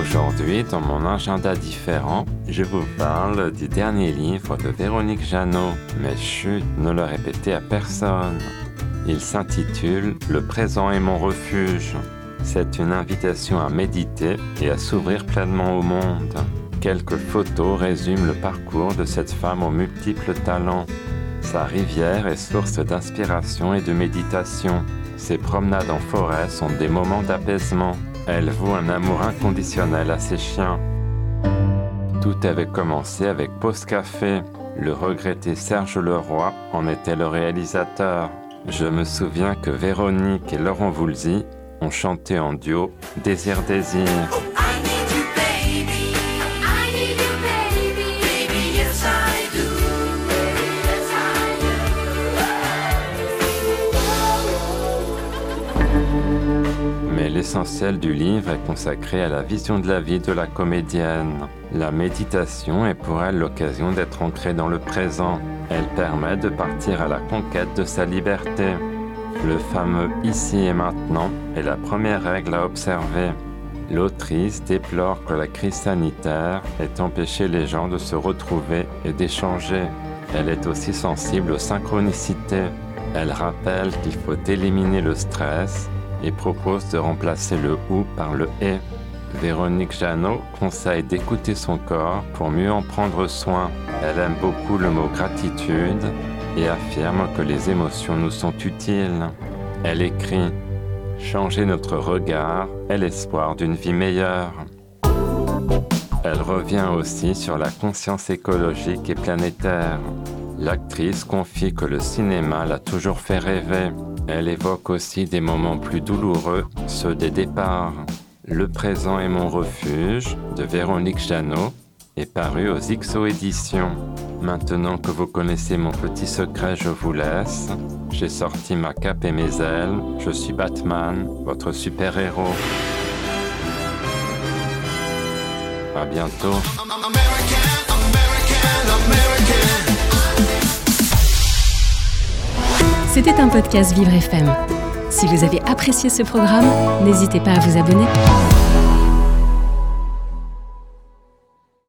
Aujourd'hui, dans mon agenda différent, je vous parle du dernier livre de Véronique Jeannot. Mais chut, ne le répétez à personne. Il s'intitule Le présent est mon refuge. C'est une invitation à méditer et à s'ouvrir pleinement au monde. Quelques photos résument le parcours de cette femme aux multiples talents. Sa rivière est source d'inspiration et de méditation. Ses promenades en forêt sont des moments d'apaisement. Elle voue un amour inconditionnel à ses chiens. Tout avait commencé avec Pause Café. Le regretté Serge Leroy en était le réalisateur. Je me souviens que Véronique et Laurent Voulzy ont chanté en duo Désir Désir. Mais l'essentiel du livre est consacré à la vision de la vie de la comédienne. La méditation est pour elle l'occasion d'être ancrée dans le présent. Elle permet de partir à la conquête de sa liberté. Le fameux ici et maintenant est la première règle à observer. L'autrice déplore que la crise sanitaire ait empêché les gens de se retrouver et d'échanger. Elle est aussi sensible aux synchronicités. Elle rappelle qu'il faut éliminer le stress et propose de remplacer le ou par le et. Véronique Jeannot conseille d'écouter son corps pour mieux en prendre soin. Elle aime beaucoup le mot gratitude et affirme que les émotions nous sont utiles. Elle écrit Changer notre regard est l'espoir d'une vie meilleure. Elle revient aussi sur la conscience écologique et planétaire. L'actrice confie que le cinéma l'a toujours fait rêver. Elle évoque aussi des moments plus douloureux, ceux des départs. Le présent est mon refuge de Véronique Jeannot est paru aux XO éditions. Maintenant que vous connaissez mon petit secret, je vous laisse. J'ai sorti ma cape et mes ailes. Je suis Batman, votre super-héros. À bientôt. C'était un podcast Vivre FM. Si vous avez apprécié ce programme, n'hésitez pas à vous abonner.